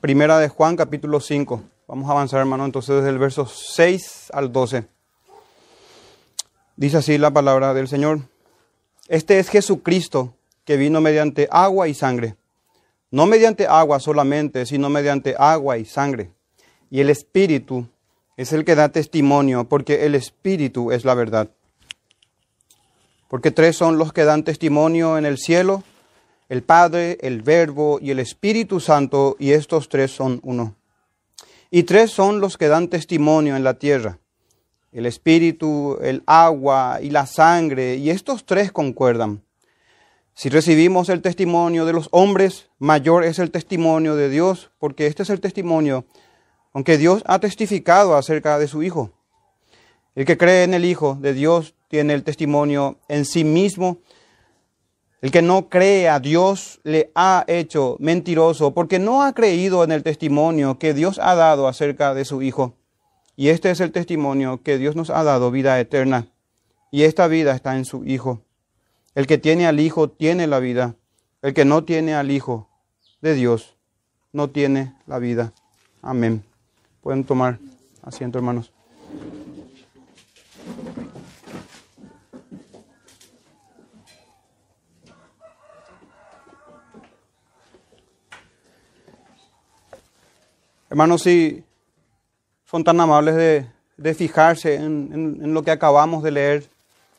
Primera de Juan, capítulo 5. Vamos a avanzar, hermano, entonces desde el verso 6 al 12. Dice así la palabra del Señor. Este es Jesucristo que vino mediante agua y sangre. No mediante agua solamente, sino mediante agua y sangre. Y el Espíritu es el que da testimonio, porque el Espíritu es la verdad. Porque tres son los que dan testimonio en el cielo, el Padre, el Verbo y el Espíritu Santo, y estos tres son uno. Y tres son los que dan testimonio en la tierra, el Espíritu, el agua y la sangre, y estos tres concuerdan. Si recibimos el testimonio de los hombres, mayor es el testimonio de Dios, porque este es el testimonio, aunque Dios ha testificado acerca de su Hijo. El que cree en el Hijo de Dios tiene el testimonio en sí mismo. El que no cree a Dios le ha hecho mentiroso porque no ha creído en el testimonio que Dios ha dado acerca de su Hijo. Y este es el testimonio que Dios nos ha dado, vida eterna. Y esta vida está en su Hijo. El que tiene al Hijo tiene la vida. El que no tiene al Hijo de Dios no tiene la vida. Amén. Pueden tomar asiento, hermanos. Hermanos, si son tan amables de, fijarse en, en, lo que acabamos de leer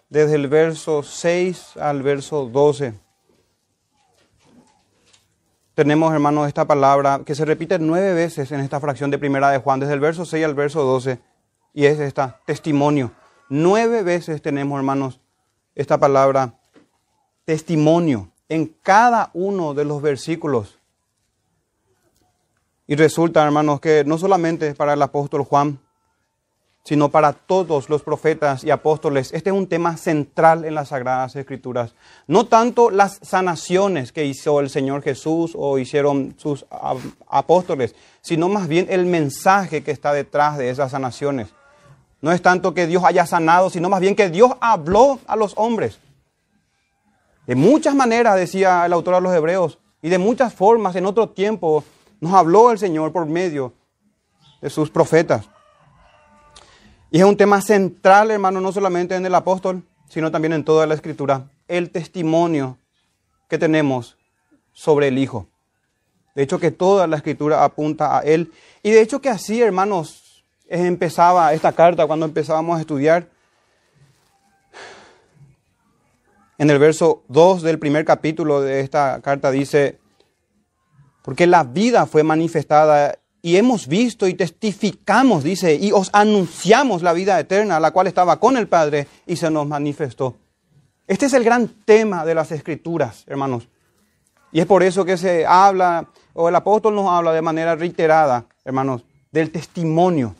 desde el verso 6 al verso 12. Tenemos, hermanos, esta palabra que se repite nueve veces en esta fracción de primera de Juan, desde el verso 6 al verso 12, y es esta, testimonio. Nueve veces tenemos, hermanos, esta palabra testimonio en cada uno de los versículos y resulta, hermanos, que no solamente para el apóstol Juan, sino para todos los profetas y apóstoles, este es un tema central en las Sagradas Escrituras. No tanto las sanaciones que hizo el Señor Jesús o hicieron sus apóstoles, sino más bien el mensaje que está detrás de esas sanaciones. No es tanto que Dios haya sanado, sino más bien que Dios habló a los hombres. De muchas maneras, decía el autor de los Hebreos, y de muchas formas en otro tiempo nos habló el Señor por medio de sus profetas. Y es un tema central, hermano, no solamente en el apóstol, sino también en toda la escritura, el testimonio que tenemos sobre el Hijo. De hecho, que toda la escritura apunta a Él. Y de hecho que así, hermanos, empezaba esta carta cuando empezábamos a estudiar. En el verso 2 del primer capítulo de esta carta dice, porque la vida fue manifestada y hemos visto y testificamos, dice, y os anunciamos la vida eterna, la cual estaba con el Padre y se nos manifestó. Este es el gran tema de las escrituras, hermanos. Y es por eso que se habla, o el apóstol nos habla de manera reiterada, hermanos, del testimonio.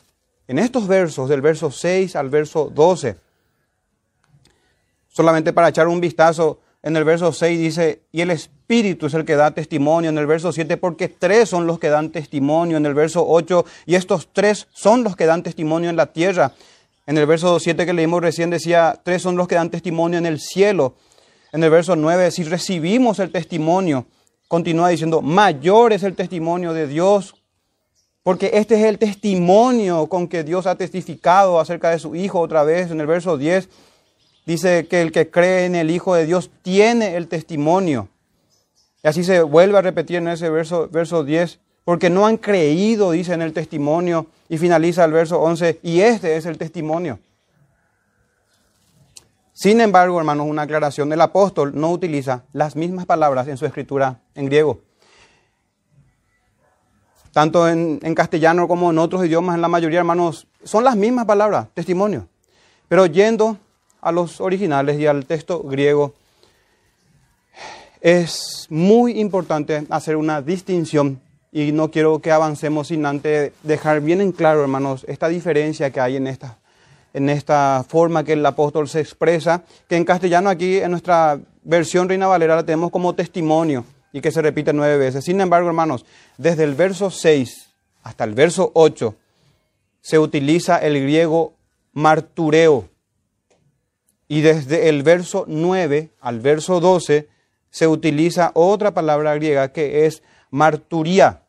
En estos versos, del verso 6 al verso 12, solamente para echar un vistazo, en el verso 6 dice, y el Espíritu es el que da testimonio. En el verso 7, porque tres son los que dan testimonio. En el verso 8, y estos tres son los que dan testimonio en la tierra. En el verso 7 que leímos recién decía, tres son los que dan testimonio en el cielo. En el verso 9, si recibimos el testimonio, continúa diciendo, mayor es el testimonio de Dios, porque este es el testimonio con que Dios ha testificado acerca de su Hijo otra vez. En el verso 10, dice que el que cree en el Hijo de Dios tiene el testimonio. Y así se vuelve a repetir en ese verso, verso 10, porque no han creído, dice en el testimonio, y finaliza el verso 11, y este es el testimonio. Sin embargo, hermanos, una aclaración, el apóstol no utiliza las mismas palabras en su escritura en griego. Tanto en, en castellano como en otros idiomas, en la mayoría, hermanos, son las mismas palabras, testimonio. Pero yendo a los originales y al texto griego, es muy importante hacer una distinción y no quiero que avancemos sin antes dejar bien en claro, hermanos, esta diferencia que hay en esta, en esta forma que el apóstol se expresa, que en castellano aquí en nuestra versión Reina Valera la tenemos como testimonio y que se repite nueve veces. Sin embargo, hermanos, desde el verso 6 hasta el verso 8 se utiliza el griego martureo y desde el verso 9 al verso 12 se utiliza otra palabra griega que es marturía.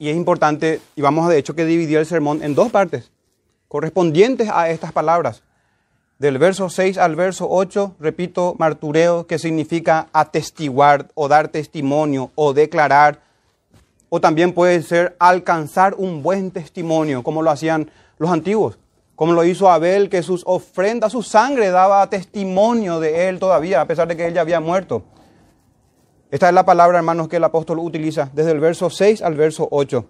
y es importante, y vamos de hecho que dividir el sermón en dos partes, correspondientes a estas palabras. Del verso 6 al verso 8, repito, martureo, que significa atestiguar o dar testimonio o declarar, o también puede ser alcanzar un buen testimonio, como lo hacían los antiguos, como lo hizo Abel, que sus ofrendas, su sangre daba testimonio de él todavía, a pesar de que él ya había muerto. Esta es la palabra, hermanos, que el apóstol utiliza desde el verso 6 al verso 8.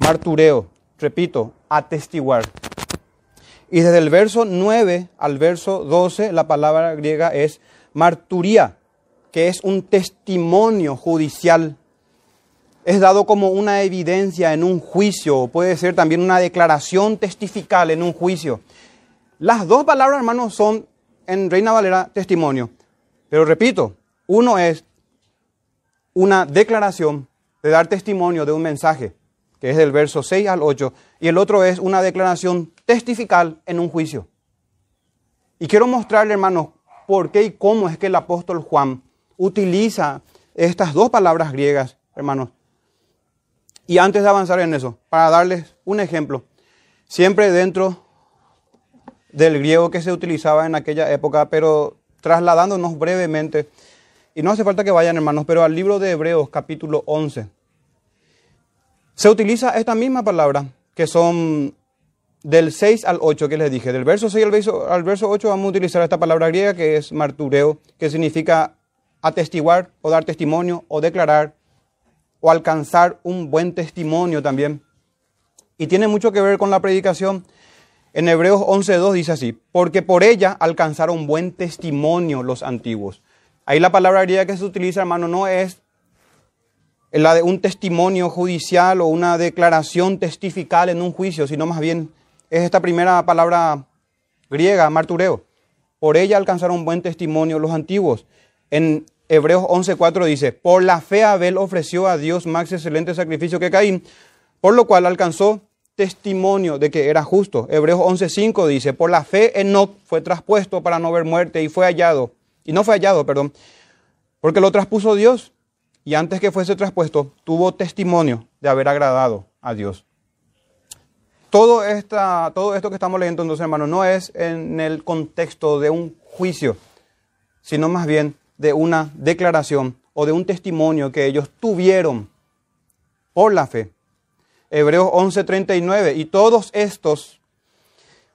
Martureo, repito, atestiguar. Y desde el verso 9 al verso 12, la palabra griega es marturía, que es un testimonio judicial. Es dado como una evidencia en un juicio, puede ser también una declaración testifical en un juicio. Las dos palabras, hermanos, son en Reina Valera testimonio. Pero repito, uno es una declaración de dar testimonio de un mensaje, que es del verso 6 al 8, y el otro es una declaración testifical en un juicio. Y quiero mostrarle, hermanos, por qué y cómo es que el apóstol Juan utiliza estas dos palabras griegas, hermanos. Y antes de avanzar en eso, para darles un ejemplo, siempre dentro del griego que se utilizaba en aquella época, pero trasladándonos brevemente y no hace falta que vayan, hermanos, pero al libro de Hebreos capítulo 11. Se utiliza esta misma palabra, que son del 6 al 8 que les dije. Del verso 6 al verso, al verso 8 vamos a utilizar esta palabra griega que es martureo, que significa atestiguar o dar testimonio o declarar o alcanzar un buen testimonio también. Y tiene mucho que ver con la predicación. En Hebreos 11.2 dice así, porque por ella alcanzaron buen testimonio los antiguos. Ahí la palabra griega que se utiliza, hermano, no es la de un testimonio judicial o una declaración testifical en un juicio, sino más bien es esta primera palabra griega, martureo. Por ella alcanzaron buen testimonio los antiguos. En Hebreos 11:4 dice, por la fe Abel ofreció a Dios más excelente sacrificio que Caín, por lo cual alcanzó testimonio de que era justo. Hebreos 11:5 dice, por la fe Enoch fue traspuesto para no ver muerte y fue hallado y no fue hallado, perdón, porque lo traspuso Dios y antes que fuese traspuesto tuvo testimonio de haber agradado a Dios. Todo, esta, todo esto que estamos leyendo entonces, hermanos, no es en el contexto de un juicio, sino más bien de una declaración o de un testimonio que ellos tuvieron por la fe. Hebreos 11:39, y todos estos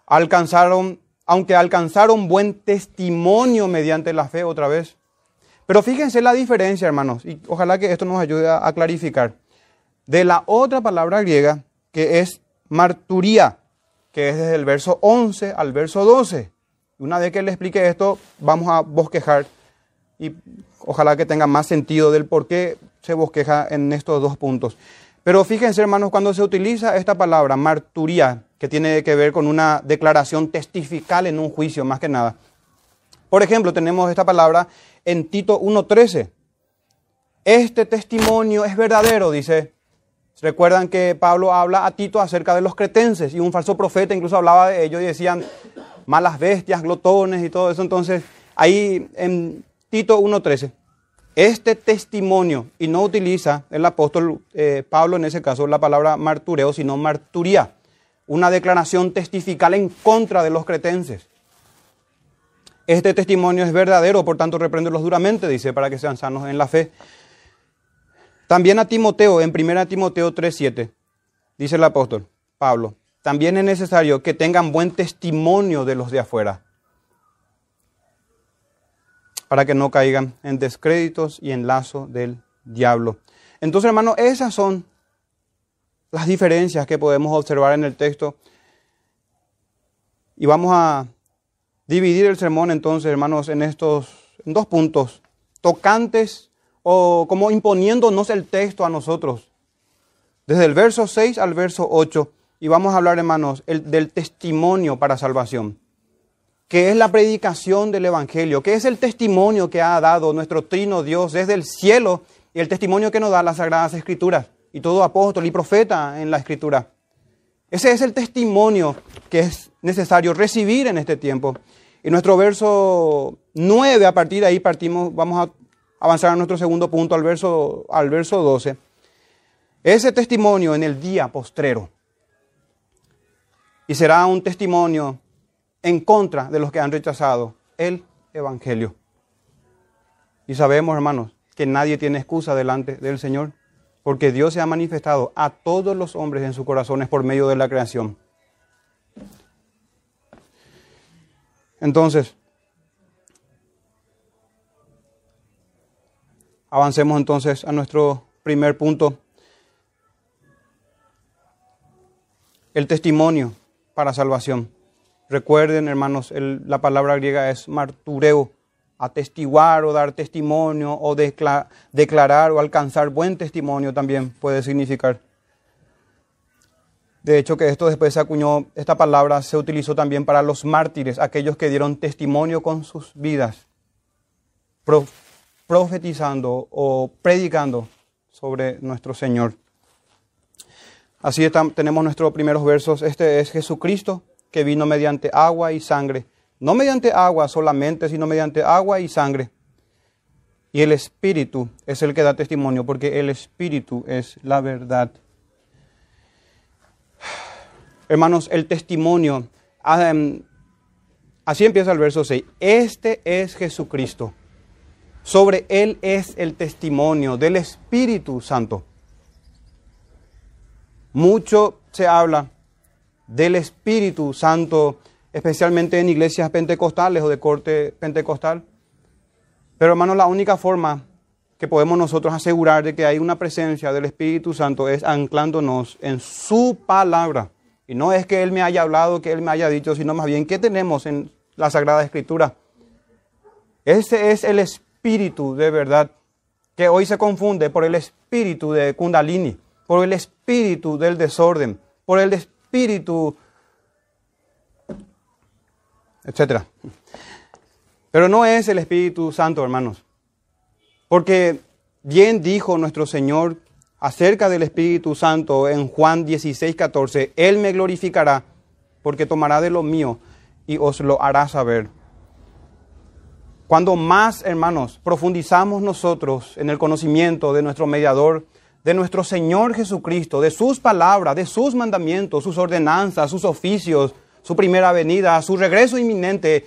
alcanzaron aunque alcanzaron buen testimonio mediante la fe otra vez. Pero fíjense la diferencia, hermanos, y ojalá que esto nos ayude a, clarificar, de la otra palabra griega que es marturía, que es desde el verso 11 al verso 12. Una vez que le explique esto, vamos a bosquejar y ojalá que tenga más sentido del por qué se bosqueja en estos dos puntos. Pero fíjense, hermanos, cuando se utiliza esta palabra, marturía, que tiene que ver con una declaración testifical en un juicio, más que nada. Por ejemplo, tenemos esta palabra en Tito 1.13. Este testimonio es verdadero, dice. Recuerdan que Pablo habla a Tito acerca de los cretenses y un falso profeta incluso hablaba de ellos y decían malas bestias, glotones y todo eso. Entonces, ahí en Tito 1.13, este testimonio, y no utiliza el apóstol eh, Pablo en ese caso la palabra martureo, sino marturía una declaración testifical en contra de los cretenses. Este testimonio es verdadero, por tanto repréndelos duramente, dice, para que sean sanos en la fe. También a Timoteo, en 1 Timoteo 3:7, dice el apóstol Pablo, también es necesario que tengan buen testimonio de los de afuera, para que no caigan en descréditos y en lazo del diablo. Entonces, hermano, esas son las diferencias que podemos observar en el texto. Y vamos a dividir el sermón entonces, hermanos, en estos dos puntos, tocantes o como imponiéndonos el texto a nosotros. Desde el verso 6 al verso 8, y vamos a hablar, hermanos, del testimonio para salvación, que es la predicación del Evangelio, que es el testimonio que ha dado nuestro trino Dios desde el cielo y el testimonio que nos da las Sagradas Escrituras y todo apóstol y profeta en la escritura. Ese es el testimonio que es necesario recibir en este tiempo. Y nuestro verso 9, a partir de ahí partimos, vamos a avanzar a nuestro segundo punto, al verso, al verso 12. ese testimonio en el día postrero. Y será un testimonio en contra de los que han rechazado el Evangelio. Y sabemos, hermanos, que nadie tiene excusa delante del Señor, porque Dios se ha manifestado a todos los hombres en sus corazones por medio de la creación. Entonces, avancemos entonces a nuestro primer punto, el testimonio para salvación. Recuerden, hermanos, la palabra griega es martureo, atestiguar o dar testimonio o declarar o alcanzar buen testimonio también puede significar. De hecho, que esto después se acuñó, esta palabra se utilizó también para los mártires, aquellos que dieron testimonio con sus vidas, profetizando o predicando sobre nuestro Señor. Así tenemos nuestros primeros versos. Este es Jesucristo que vino mediante agua y sangre. No mediante agua solamente, sino mediante agua y sangre. Y el Espíritu es el que da testimonio, porque el Espíritu es la verdad. Hermanos, el testimonio, así empieza el verso 6, este es Jesucristo. Sobre Él es el testimonio del Espíritu Santo. Mucho se habla del Espíritu Santo, especialmente en iglesias pentecostales o de corte pentecostal. Pero hermanos, la única forma que podemos nosotros asegurar de que hay una presencia del Espíritu Santo es anclándonos en su palabra. Y no es que Él me haya hablado, que Él me haya dicho, sino más bien, ¿qué tenemos en la Sagrada Escritura? Ese es el espíritu de verdad, que hoy se confunde por el espíritu de Kundalini, por el espíritu del desorden, por el espíritu, etc. Pero no es el Espíritu Santo, hermanos. Porque bien dijo nuestro Señor acerca del Espíritu Santo en Juan 16, 14, Él me glorificará porque tomará de lo mío y os lo hará saber. Cuando más, hermanos, profundizamos nosotros en el conocimiento de nuestro mediador, de nuestro Señor Jesucristo, de sus palabras, de sus mandamientos, sus ordenanzas, sus oficios, su primera venida, su regreso inminente,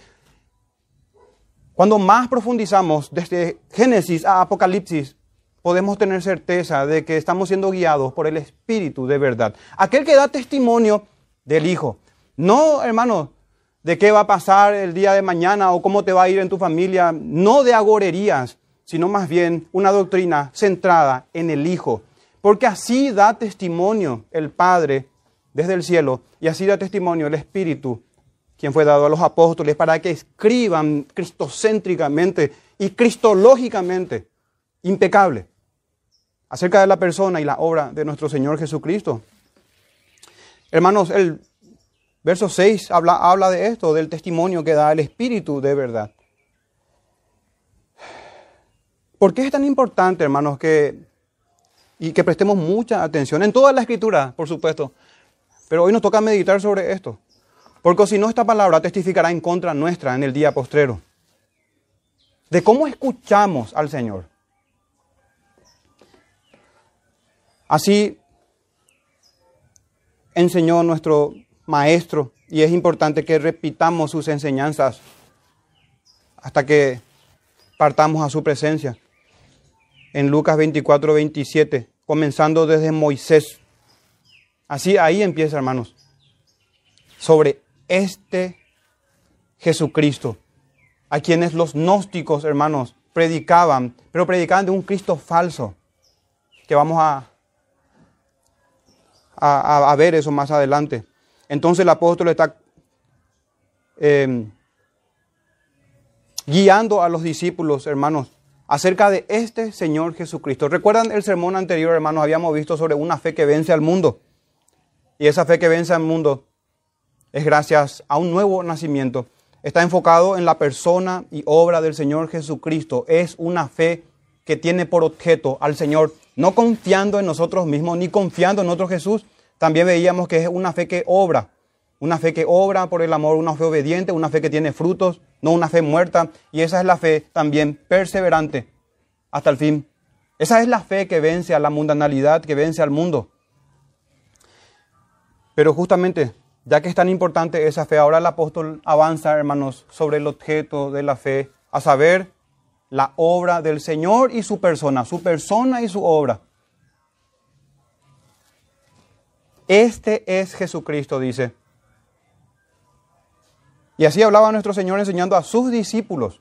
cuando más profundizamos desde Génesis a Apocalipsis, podemos tener certeza de que estamos siendo guiados por el Espíritu de verdad. Aquel que da testimonio del Hijo. No, hermano, de qué va a pasar el día de mañana o cómo te va a ir en tu familia. No de agorerías, sino más bien una doctrina centrada en el Hijo. Porque así da testimonio el Padre desde el cielo y así da testimonio el Espíritu, quien fue dado a los apóstoles para que escriban cristocéntricamente y cristológicamente impecable acerca de la persona y la obra de nuestro Señor Jesucristo. Hermanos, el verso 6 habla, habla de esto, del testimonio que da el Espíritu de verdad. ¿Por qué es tan importante, hermanos, que, y que prestemos mucha atención en toda la escritura, por supuesto? Pero hoy nos toca meditar sobre esto. Porque si no, esta palabra testificará en contra nuestra en el día postrero. De cómo escuchamos al Señor. Así enseñó nuestro maestro y es importante que repitamos sus enseñanzas hasta que partamos a su presencia. En Lucas 24, 27, comenzando desde Moisés. Así ahí empieza, hermanos. Sobre este Jesucristo, a quienes los gnósticos, hermanos, predicaban, pero predicaban de un Cristo falso, que vamos a a, ver eso más adelante. Entonces el apóstol está em, guiando a los discípulos, hermanos, acerca de este Señor Jesucristo. ¿Recuerdan el sermón anterior, hermanos? Habíamos visto sobre una fe que vence al mundo. Y esa fe que vence al mundo es gracias a un nuevo nacimiento. Está enfocado en la persona y obra del Señor Jesucristo. Es una fe que tiene por objeto al Señor, no confiando en nosotros mismos ni confiando en otro Jesús. También veíamos que es una fe que obra, una fe que obra por el amor, una fe obediente, una fe que tiene frutos, no una fe muerta. Y esa es la fe también perseverante hasta el fin, Esa es la fe que vence a la mundanalidad, que vence al mundo. Pero justamente, ya que es tan importante esa fe, ahora el apóstol avanza, hermanos, sobre el objeto de la fe, a saber, la obra del Señor y su persona, su persona y su obra. Este es Jesucristo, dice. Y así hablaba nuestro Señor enseñando a sus discípulos.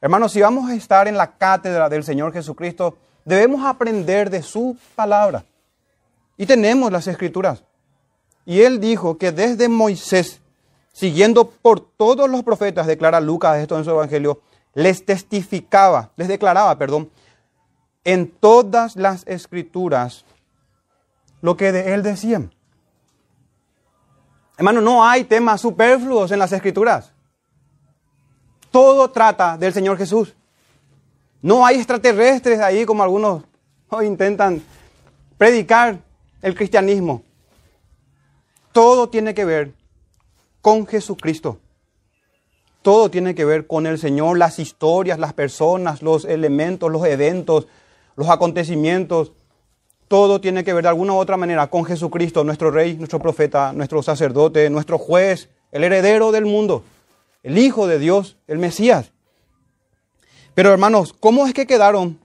Hermanos, si vamos a estar en la cátedra del Señor Jesucristo, debemos aprender de su palabra. Y tenemos las escrituras. Y él dijo que desde Moisés, siguiendo por todos los profetas, declara Lucas esto en su evangelio, les testificaba, les declaraba, perdón, en todas las escrituras lo que de él decían. Hermano, no hay temas superfluos en las escrituras. Todo trata del Señor Jesús. No hay extraterrestres ahí como algunos hoy intentan predicar el cristianismo. Todo tiene que ver con Jesucristo. Todo tiene que ver con el Señor, las historias, las personas, los elementos, los eventos, los acontecimientos. Todo tiene que ver de alguna u otra manera con Jesucristo, nuestro Rey, nuestro profeta, nuestro sacerdote, nuestro juez, el heredero del mundo, el Hijo de Dios, el Mesías. Pero hermanos, ¿cómo es que quedaron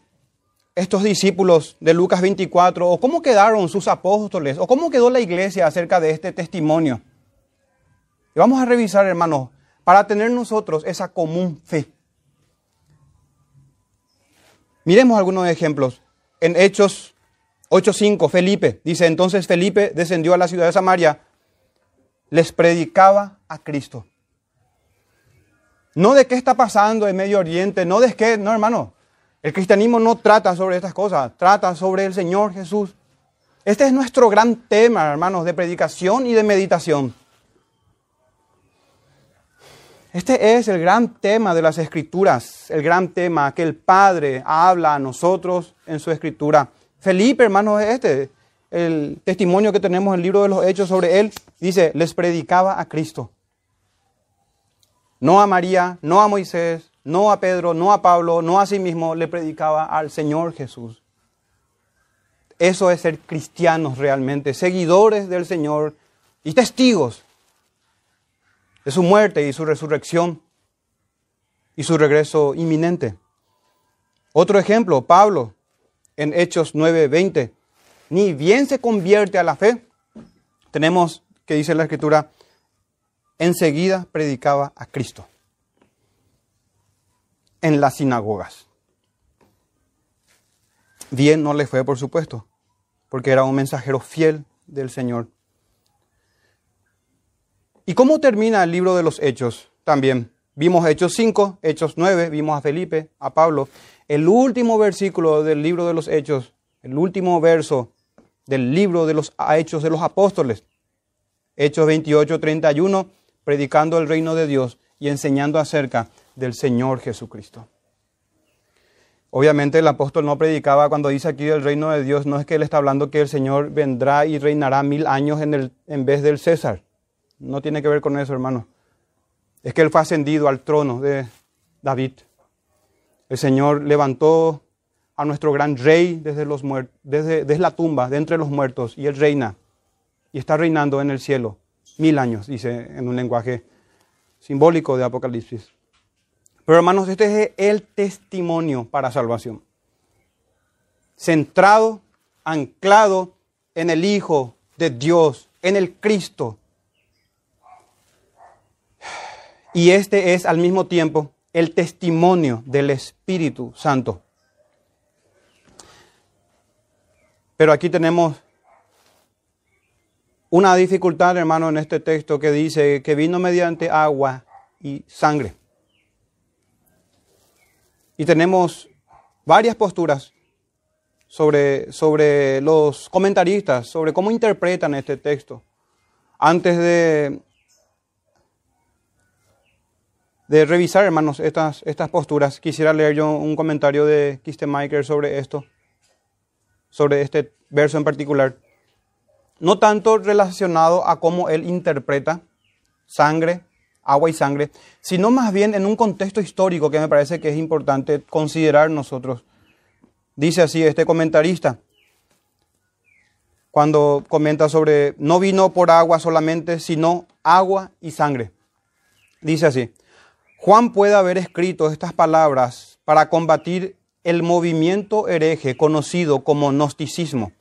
estos discípulos de Lucas 24? ¿O cómo quedaron sus apóstoles? ¿O cómo quedó la iglesia acerca de este testimonio? Y vamos a revisar, hermanos, para tener nosotros esa común fe. Miremos algunos ejemplos. En Hechos 8.5, Felipe dice, entonces Felipe descendió a la ciudad de Samaria, les predicaba a Cristo. No de qué está pasando en Medio Oriente, no de qué, no hermano. El cristianismo no trata sobre estas cosas, trata sobre el Señor Jesús. Este es nuestro gran tema, hermanos, de predicación y de meditación. Este es el gran tema de las escrituras, el gran tema que el Padre habla a nosotros en su escritura. Felipe, hermanos, es este, el testimonio que tenemos en el libro de los Hechos sobre él, dice, les predicaba a Cristo. No a María, no a Moisés, no a Pedro, no a Pablo, no a sí mismo, le predicaba al Señor Jesús. Eso es ser cristianos realmente, seguidores del Señor y testigos de su muerte y su resurrección y su regreso inminente. Otro ejemplo, Pablo, en Hechos 9:20, ni bien se convierte a la fe, tenemos que dice la escritura, enseguida predicaba a Cristo en las sinagogas. Bien no le fue, por supuesto, porque era un mensajero fiel del Señor. ¿Y cómo termina el libro de los Hechos? También vimos Hechos 5, Hechos 9, vimos a Felipe, a Pablo. El último versículo del libro de los Hechos, el último verso del libro de los Hechos de los Apóstoles, Hechos 28, 31, predicando el reino de Dios y enseñando acerca del Señor Jesucristo. Obviamente el apóstol no predicaba cuando dice aquí el reino de Dios, no es que él está hablando que el Señor vendrá y reinará mil años en, el, en vez del César. No tiene que ver con eso, hermano. Es que Él fue ascendido al trono de David. El Señor levantó a nuestro gran rey desde, la tumba, de entre los muertos, y Él reina. Y está reinando en el cielo mil años, dice en un lenguaje simbólico de Apocalipsis. Pero hermanos, este es el testimonio para salvación. Centrado, anclado en el Hijo de Dios, en el Cristo, y este es al mismo tiempo el testimonio del Espíritu Santo. Pero aquí tenemos una dificultad, hermano, en este texto que dice que vino mediante agua y sangre. Y tenemos varias posturas sobre, sobre los comentaristas, sobre cómo interpretan este texto. Antes de de revisar, hermanos, estas, estas posturas, quisiera leer yo un comentario de Kistemaker sobre esto, sobre este verso en particular. No tanto relacionado a cómo él interpreta sangre, agua y sangre, sino más bien en un contexto histórico que me parece que es importante considerar nosotros. Dice así este comentarista, cuando comenta sobre, no vino por agua solamente, sino agua y sangre. Dice así, Juan puede haber escrito estas palabras para combatir el movimiento hereje conocido como gnosticismo.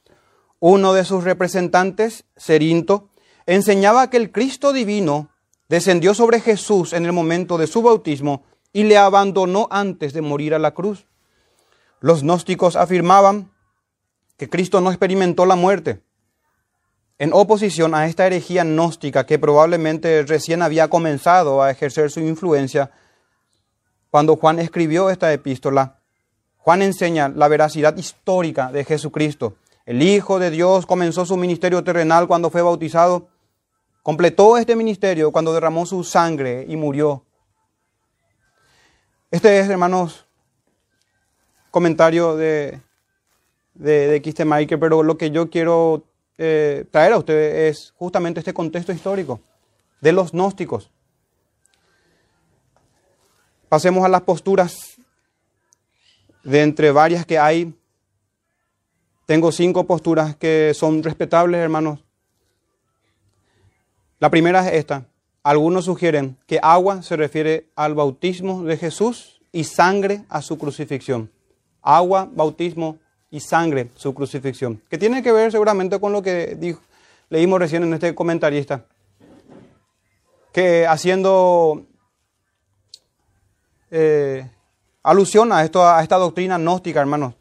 Uno de sus representantes, Cerinto, enseñaba que el Cristo divino descendió sobre Jesús en el momento de su bautismo y le abandonó antes de morir a la cruz. Los gnósticos afirmaban que Cristo no experimentó la muerte, en oposición a esta herejía gnóstica que probablemente recién había comenzado a ejercer su influencia, cuando Juan escribió esta epístola, Juan enseña la veracidad histórica de Jesucristo. El Hijo de Dios comenzó su ministerio terrenal cuando fue bautizado, completó este ministerio cuando derramó su sangre y murió. Este es, hermanos, comentario de, de, pero lo que yo quiero eh, traer a ustedes es justamente este contexto histórico de los gnósticos. Pasemos a las posturas de entre varias que hay. Tengo cinco posturas que son respetables, hermanos. La primera es esta. Algunos sugieren que agua se refiere al bautismo de Jesús y sangre a su crucifixión. Agua, bautismo, y sangre su crucifixión, que tiene que ver seguramente con lo que leímos recién en este comentarista, que haciendo eh, alusión a, esto, a esta doctrina gnóstica, hermanos.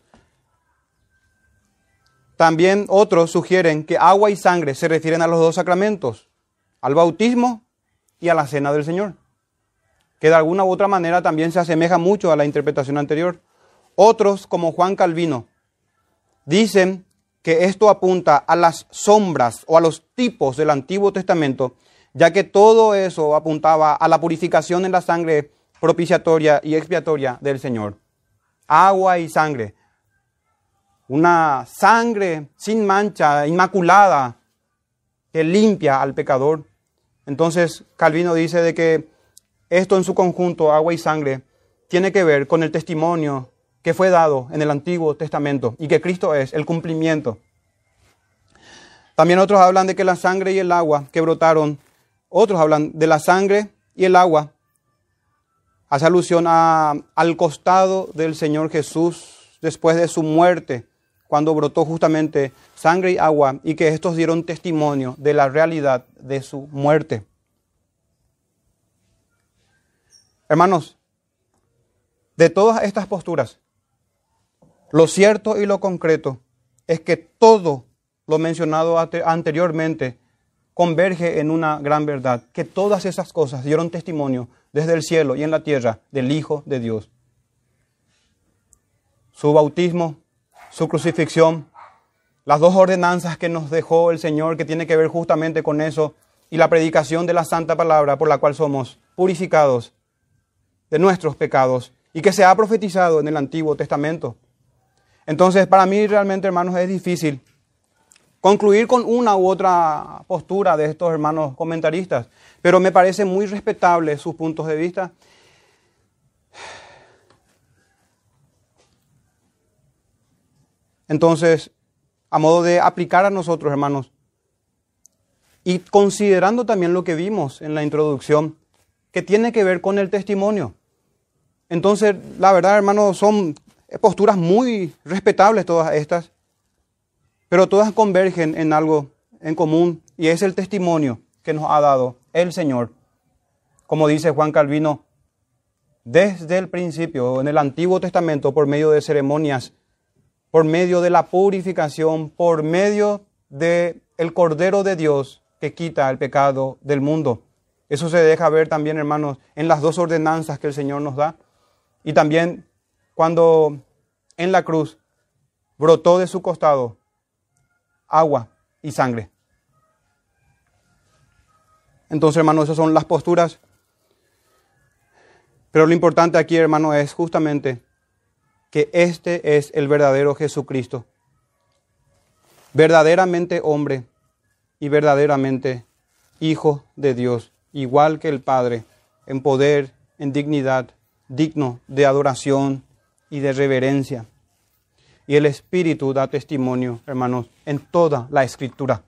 También otros sugieren que agua y sangre se refieren a los dos sacramentos, al bautismo y a la cena del Señor, que de alguna u otra manera también se asemeja mucho a la interpretación anterior. Otros, como Juan Calvino, Dicen que esto apunta a las sombras o a los tipos del Antiguo Testamento, ya que todo eso apuntaba a la purificación en la sangre propiciatoria y expiatoria del Señor. Agua y sangre. Una sangre sin mancha, inmaculada, que limpia al pecador. Entonces Calvino dice de que esto en su conjunto, agua y sangre, tiene que ver con el testimonio que fue dado en el Antiguo Testamento y que Cristo es el cumplimiento. También otros hablan de que la sangre y el agua que brotaron, otros hablan de la sangre y el agua. Hace alusión al costado del Señor Jesús después de su muerte, cuando brotó justamente sangre y agua y que estos dieron testimonio de la realidad de su muerte. Hermanos, de todas estas posturas, lo cierto y lo concreto es que todo lo mencionado anteriormente converge en una gran verdad, que todas esas cosas dieron testimonio desde el cielo y en la tierra del Hijo de Dios. Su bautismo, su crucifixión, las dos ordenanzas que nos dejó el Señor que tiene que ver justamente con eso y la predicación de la santa palabra por la cual somos purificados de nuestros pecados y que se ha profetizado en el Antiguo Testamento. Entonces, para mí realmente, hermanos, es difícil concluir con una u otra postura de estos hermanos comentaristas, pero me parece muy respetable sus puntos de vista. Entonces, a modo de aplicar a nosotros, hermanos, y considerando también lo que vimos en la introducción, que tiene que ver con el testimonio. Entonces, la verdad, hermanos, son posturas muy respetables todas estas, pero todas convergen en algo en común y es el testimonio que nos ha dado el Señor. Como dice Juan Calvino, desde el principio, en el Antiguo Testamento, por medio de ceremonias, por medio de la purificación, por medio de el Cordero de Dios que quita el pecado del mundo. Eso se deja ver también, hermanos, en las dos ordenanzas que el Señor nos da. Y también cuando en la cruz brotó de su costado agua y sangre. Entonces, hermanos, esas son las posturas. Pero lo importante aquí, hermano, es justamente que este es el verdadero Jesucristo. Verdaderamente hombre y verdaderamente hijo de Dios, igual que el Padre, en poder, en dignidad, digno de adoración y de reverencia. y el Espíritu da testimonio, hermanos, en toda la escritura.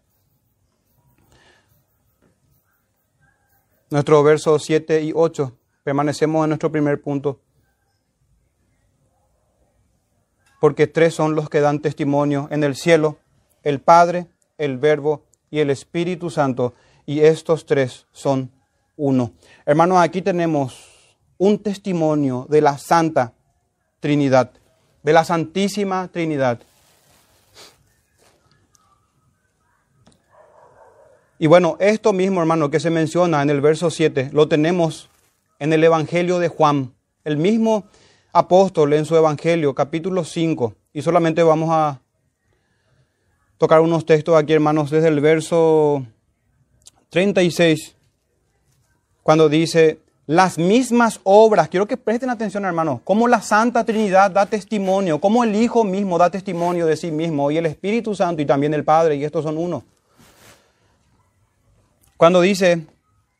Nuestros versos 7 y 8, permanecemos en nuestro primer punto. Porque tres son los que dan testimonio en el cielo, el Padre, el Verbo y el Espíritu Santo, y estos tres son uno. Hermanos, aquí tenemos un testimonio de la Santa Trinidad, de la Santísima Trinidad. Y bueno, esto mismo, hermano, que se menciona en el verso 7, lo tenemos en el Evangelio de Juan. El mismo apóstol en su Evangelio, capítulo 5. Y solamente vamos a tocar unos textos aquí, hermanos, desde el verso 36, cuando dice, las mismas obras, quiero que presten atención, hermanos, como la Santa Trinidad da testimonio, como el Hijo mismo da testimonio de sí mismo, y el Espíritu Santo y también el Padre, y estos son uno. Cuando dice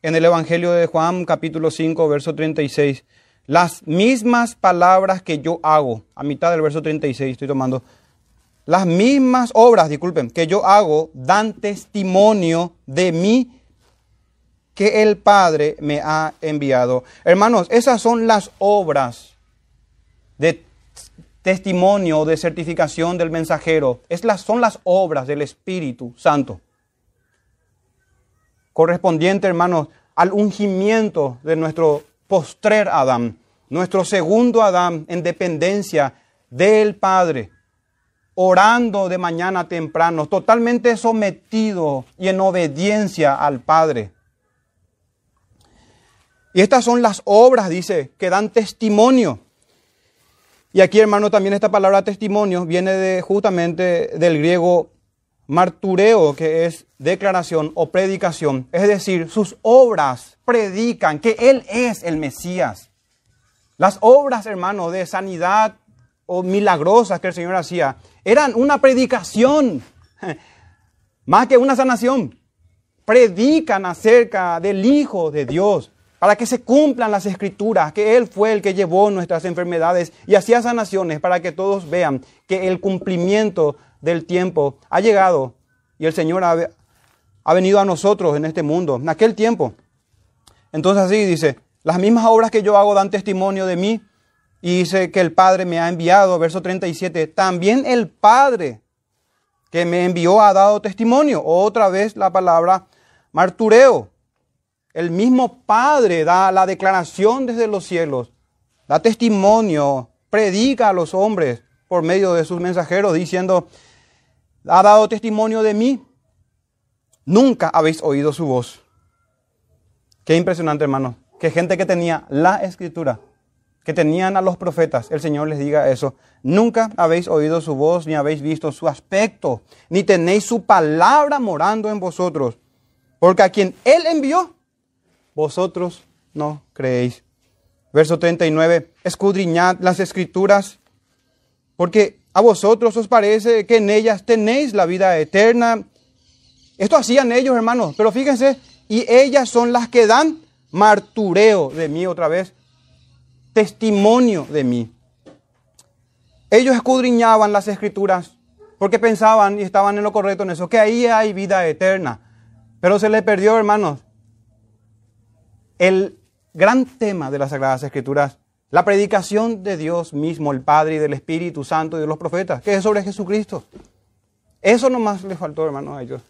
en el Evangelio de Juan capítulo 5, verso 36, las mismas palabras que yo hago, a mitad del verso 36 estoy tomando, las mismas obras, disculpen, que yo hago dan testimonio de mí que el Padre me ha enviado. Hermanos, esas son las obras de testimonio, de certificación del mensajero. Es son las obras del Espíritu Santo correspondiente, hermanos, al ungimiento de nuestro postrer Adán, nuestro segundo Adán en dependencia del Padre, orando de mañana temprano, totalmente sometido y en obediencia al Padre. Y estas son las obras, dice, que dan testimonio. Y aquí, hermano, también esta palabra testimonio viene de, justamente del griego martureo, que es declaración o predicación. Es decir, sus obras predican que Él es el Mesías. Las obras, hermano, de sanidad o milagrosas que el Señor hacía, eran una predicación, más que una sanación. Predican acerca del Hijo de Dios, para que se cumplan las escrituras, que Él fue el que llevó nuestras enfermedades y hacía sanaciones, para que todos vean que el cumplimiento del tiempo ha llegado y el Señor ha, ha venido a nosotros en este mundo, en aquel tiempo. Entonces así dice, las mismas obras que yo hago dan testimonio de mí y dice que el Padre me ha enviado, verso 37, también el Padre que me envió ha dado testimonio. Otra vez la palabra martureo. El mismo Padre da la declaración desde los cielos, da testimonio, predica a los hombres por medio de sus mensajeros diciendo, ha dado testimonio de mí. Nunca habéis oído su voz. Qué impresionante, hermano. Que gente que tenía la escritura, que tenían a los profetas, el Señor les diga eso. Nunca habéis oído su voz, ni habéis visto su aspecto, ni tenéis su palabra morando en vosotros. Porque a quien Él envió, vosotros no creéis. Verso 39, escudriñad las escrituras, porque a vosotros os parece que en ellas tenéis la vida eterna. Esto hacían ellos, hermanos, pero fíjense, y ellas son las que dan martureo de mí otra vez, testimonio de mí. Ellos escudriñaban las escrituras porque pensaban y estaban en lo correcto en eso, que ahí hay vida eterna. Pero se les perdió, hermanos, el gran tema de las Sagradas Escrituras la predicación de Dios mismo, el Padre y del Espíritu Santo y de los profetas, que es sobre Jesucristo. Eso nomás le faltó, hermanos, a ellos.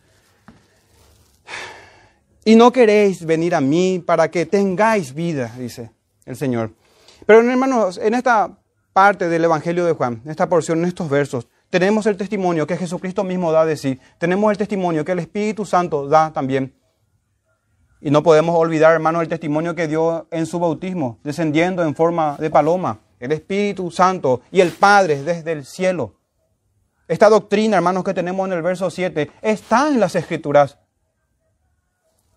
Y no queréis venir a mí para que tengáis vida, dice el Señor. Pero hermanos, en esta parte del Evangelio de Juan, en esta porción, en estos versos, tenemos el testimonio que Jesucristo mismo da de sí. Tenemos el testimonio que el Espíritu Santo da también y no podemos olvidar, hermano, el testimonio que dio en su bautismo, descendiendo en forma de paloma, el Espíritu Santo y el Padre desde el cielo. Esta doctrina, hermanos, que tenemos en el verso 7, está en las Escrituras.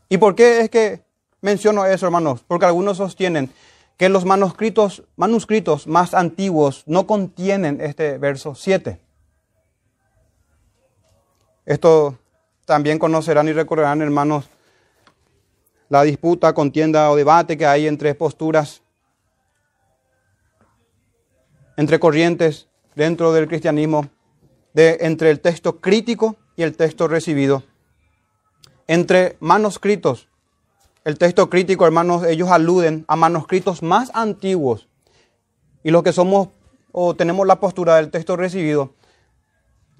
¿Y por qué es que menciono eso, hermanos? Porque algunos sostienen que los manuscritos, manuscritos más antiguos no contienen este verso 7. Esto también conocerán y recordarán, hermanos, la disputa, contienda o debate que hay entre posturas, entre corrientes dentro del cristianismo de, entre el texto crítico y el texto recibido. Entre manuscritos, el texto crítico, hermanos, ellos aluden a manuscritos más antiguos. Y los que somos o tenemos la postura del texto recibido,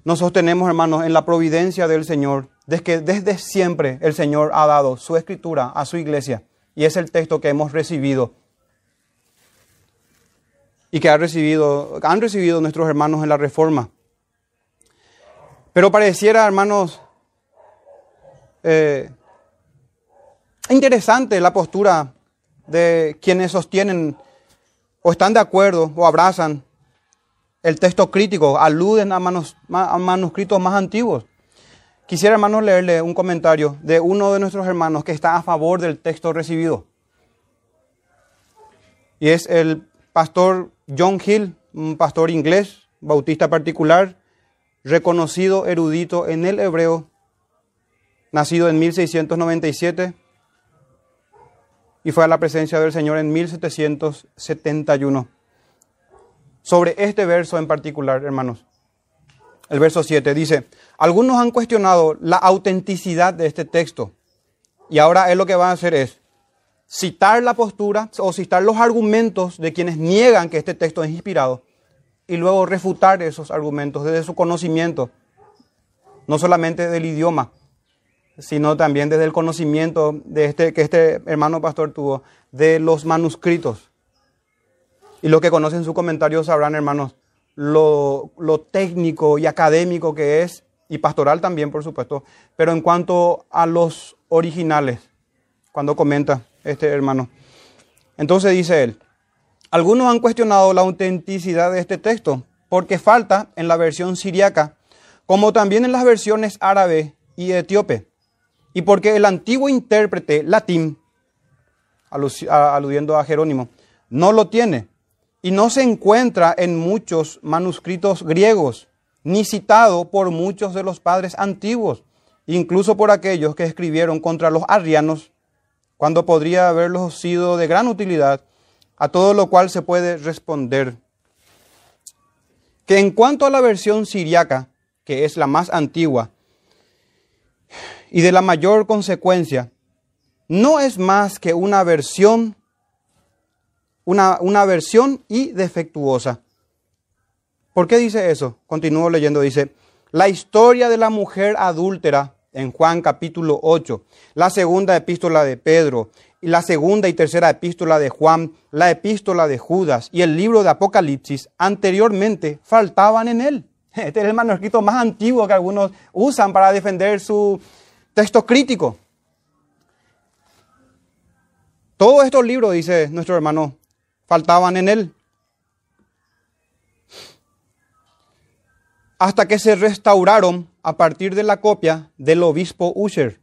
nos sostenemos, hermanos, en la providencia del Señor, desde que desde siempre el Señor ha dado su escritura a su iglesia. Y es el texto que hemos recibido y que ha recibido, han recibido nuestros hermanos en la Reforma. Pero pareciera, hermanos, eh, interesante la postura de quienes sostienen o están de acuerdo o abrazan el texto crítico, aluden a, a manuscritos más antiguos. Quisiera, hermanos, leerle un comentario de uno de nuestros hermanos que está a favor del texto recibido. Y es el pastor John Hill, un pastor inglés, bautista particular, reconocido erudito en el hebreo, nacido en 1697 y fue a la presencia del Señor en 1771. Sobre este verso en particular, hermanos, el verso 7 dice, algunos han cuestionado la autenticidad de este texto y ahora él lo que va a hacer es citar la postura o citar los argumentos de quienes niegan que este texto es inspirado y luego refutar esos argumentos desde su conocimiento, no solamente del idioma, sino también desde el conocimiento de este, que este hermano pastor tuvo de los manuscritos. Y los que conocen su comentario sabrán, hermanos, lo, lo técnico y académico que es, y pastoral también, por supuesto, pero en cuanto a los originales, cuando comenta este hermano. Entonces dice él, algunos han cuestionado la autenticidad de este texto porque falta en la versión siriaca, como también en las versiones árabe y etíope, y porque el antiguo intérprete latín, aludiendo a Jerónimo, no lo tiene y no se encuentra en muchos manuscritos griegos, ni citado por muchos de los padres antiguos, incluso por aquellos que escribieron contra los arrianos, cuando podría haberlos sido de gran utilidad, a todo lo cual se puede responder que en cuanto a la versión siriaca, que es la más antigua y de la mayor consecuencia, no es más que una versión una, versión y defectuosa. ¿Por qué dice eso? Continúo leyendo, dice, la historia de la mujer adúltera en Juan capítulo 8, la segunda epístola de Pedro, y la segunda y tercera epístola de Juan, la epístola de Judas y el libro de Apocalipsis anteriormente faltaban en él. Este es el manuscrito más antiguo que algunos usan para defender su texto crítico. Todos estos libros, dice nuestro hermano faltaban en él. Hasta que se restauraron a partir de la copia del obispo Usher.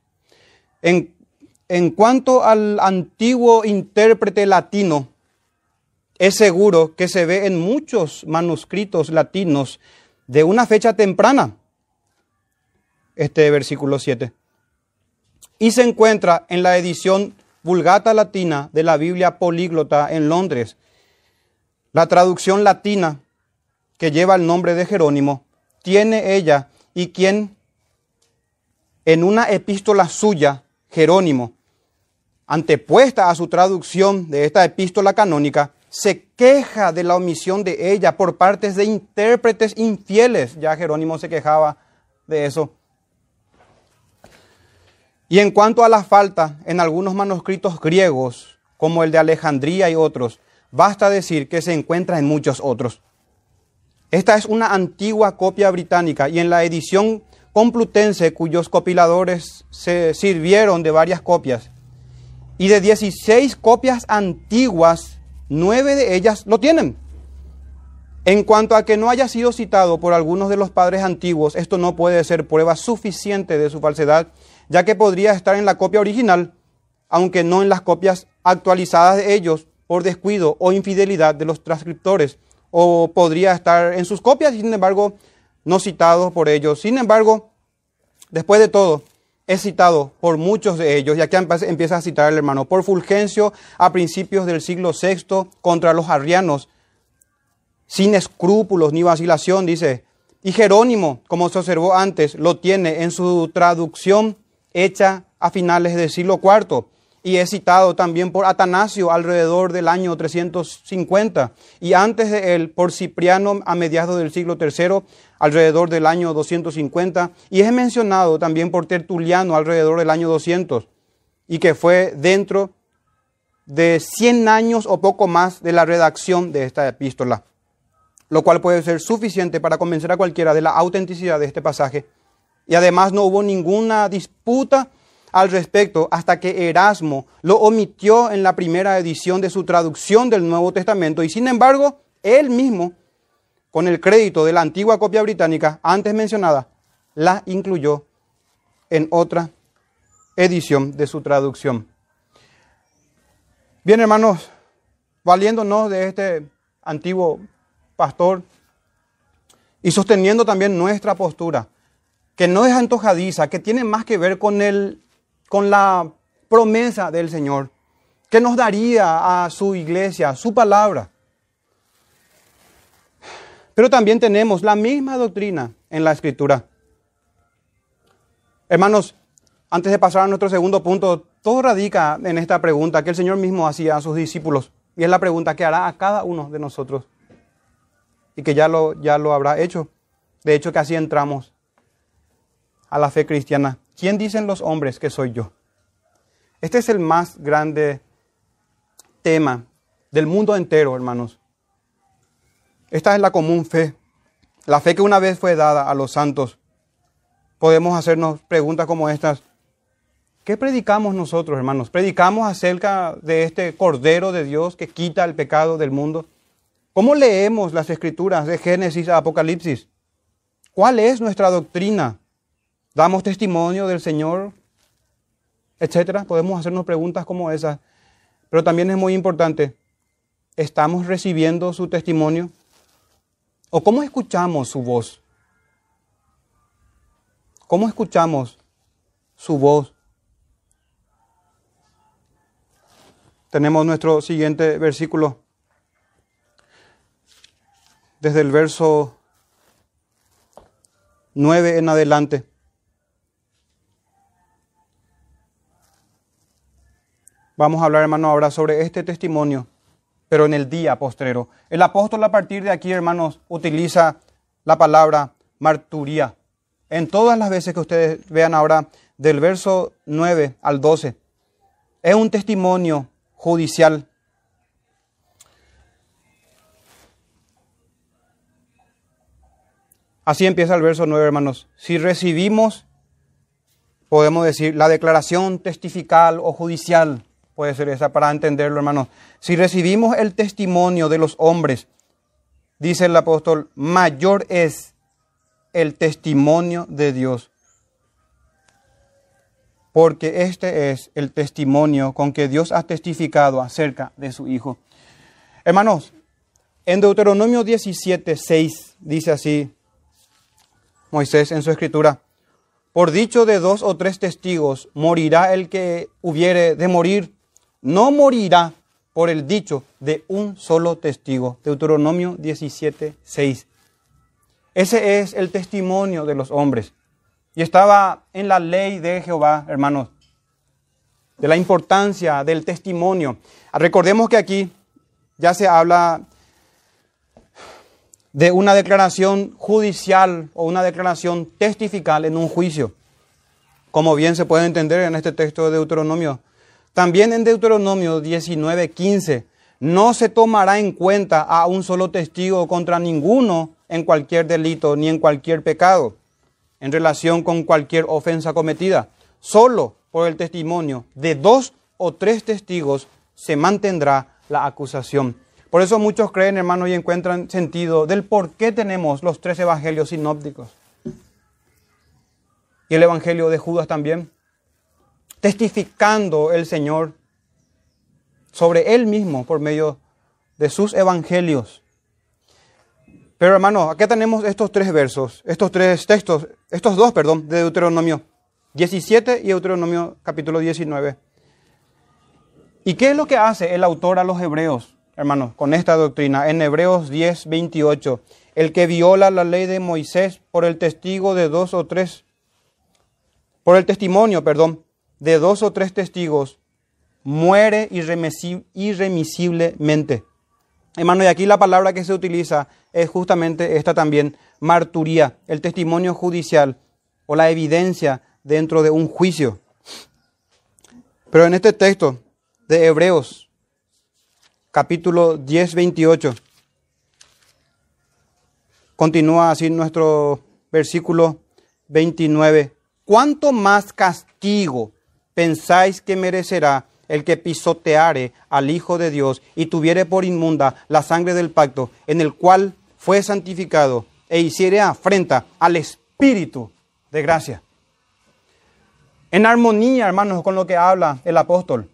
En, cuanto al antiguo intérprete latino, es seguro que se ve en muchos manuscritos latinos de una fecha temprana, este versículo 7. Y se encuentra en la edición Vulgata Latina de la Biblia Políglota en Londres. La traducción latina que lleva el nombre de Jerónimo tiene ella y quien en una epístola suya, Jerónimo, antepuesta a su traducción de esta epístola canónica, se queja de la omisión de ella por partes de intérpretes infieles. Ya Jerónimo se quejaba de eso. Y en cuanto a la falta en algunos manuscritos griegos, como el de Alejandría y otros, basta decir que se encuentra en muchos otros. Esta es una antigua copia británica y en la edición complutense cuyos compiladores se sirvieron de varias copias. Y de 16 copias antiguas, nueve de ellas lo tienen. En cuanto a que no haya sido citado por algunos de los padres antiguos, esto no puede ser prueba suficiente de su falsedad ya que podría estar en la copia original, aunque no en las copias actualizadas de ellos por descuido o infidelidad de los transcriptores, o podría estar en sus copias sin embargo no citado por ellos. Sin embargo, después de todo, es citado por muchos de ellos, y aquí empieza a citar el hermano, por Fulgencio a principios del siglo VI contra los arrianos, sin escrúpulos ni vacilación, dice. Y Jerónimo, como se observó antes, lo tiene en su traducción hecha a finales del siglo IV y es citado también por Atanasio alrededor del año 350 y antes de él por Cipriano a mediados del siglo III alrededor del año 250 y es mencionado también por Tertuliano alrededor del año 200 y que fue dentro de 100 años o poco más de la redacción de esta epístola, lo cual puede ser suficiente para convencer a cualquiera de la autenticidad de este pasaje. Y además no hubo ninguna disputa al respecto hasta que Erasmo lo omitió en la primera edición de su traducción del Nuevo Testamento y sin embargo él mismo, con el crédito de la antigua copia británica antes mencionada, la incluyó en otra edición de su traducción. Bien, hermanos, valiéndonos de este antiguo pastor y sosteniendo también nuestra postura, que no es antojadiza, que tiene más que ver con, el, con la promesa del Señor, que nos daría a su iglesia, su palabra. Pero también tenemos la misma doctrina en la escritura. Hermanos, antes de pasar a nuestro segundo punto, todo radica en esta pregunta que el Señor mismo hacía a sus discípulos. Y es la pregunta que hará a cada uno de nosotros. Y que ya lo, ya lo habrá hecho. De hecho, que así entramos a la fe cristiana. ¿Quién dicen los hombres que soy yo? Este es el más grande tema del mundo entero, hermanos. Esta es la común fe. La fe que una vez fue dada a los santos. Podemos hacernos preguntas como estas. ¿Qué predicamos nosotros, hermanos? ¿Predicamos acerca de este Cordero de Dios que quita el pecado del mundo? ¿Cómo leemos las escrituras de Génesis a Apocalipsis? ¿Cuál es nuestra doctrina? ¿Damos testimonio del Señor? Etcétera. Podemos hacernos preguntas como esas. Pero también es muy importante, ¿estamos recibiendo su testimonio? ¿O cómo escuchamos su voz? ¿Cómo escuchamos su voz? Tenemos nuestro siguiente versículo. Desde el verso 9 en adelante. Vamos a hablar, hermano, ahora sobre este testimonio, pero en el día postrero. El apóstol a partir de aquí, hermanos, utiliza la palabra marturía. En todas las veces que ustedes vean ahora, del verso 9 al 12, es un testimonio judicial. Así empieza el verso 9, hermanos. Si recibimos, podemos decir, la declaración testifical o judicial, puede ser esa para entenderlo, hermanos. Si recibimos el testimonio de los hombres, dice el apóstol, mayor es el testimonio de Dios porque este es el testimonio con que Dios ha testificado acerca de su Hijo. Hermanos, en Deuteronomio 17, 6 dice así Moisés en su escritura, por dicho de dos o tres testigos morirá el que hubiere de morir, no morirá por el dicho de un solo testigo. Deuteronomio 17, 6. Ese es el testimonio de los hombres. Y estaba en la ley de Jehová, hermanos, de la importancia del testimonio. Recordemos que aquí ya se habla de una declaración judicial o una declaración testifical en un juicio, como bien se puede entender en este texto de Deuteronomio. También en Deuteronomio 19:15 no se tomará en cuenta a un solo testigo contra ninguno en cualquier delito ni en cualquier pecado en relación con cualquier ofensa cometida. Solo por el testimonio de dos o tres testigos se mantendrá la acusación. Por eso muchos creen, hermanos, y encuentran sentido del por qué tenemos los tres evangelios sinópticos. Y el evangelio de Judas también. Testificando el Señor sobre él mismo por medio de sus evangelios. Pero hermano, acá tenemos estos tres versos, estos tres textos, estos dos, perdón, de Deuteronomio 17 y Deuteronomio capítulo 19. ¿Y qué es lo que hace el autor a los hebreos hermanos, con esta doctrina. En Hebreos 10, 28, el que viola la ley de Moisés por el testigo de dos o tres, por el testimonio, perdón, de dos o tres testigos, muere irremisiblemente. Hermano, y aquí la palabra que se utiliza es justamente esta también, marturía, el testimonio judicial o la evidencia dentro de un juicio. Pero en este texto de Hebreos, capítulo 10, 28, continúa así nuestro versículo 29. ¿Cuánto más castigo pensáis que merecerá el que pisoteare al Hijo de Dios y tuviere por inmunda la sangre del pacto en el cual fue santificado e hiciere afrenta al Espíritu de gracia? En armonía, hermanos, con lo que habla el apóstol,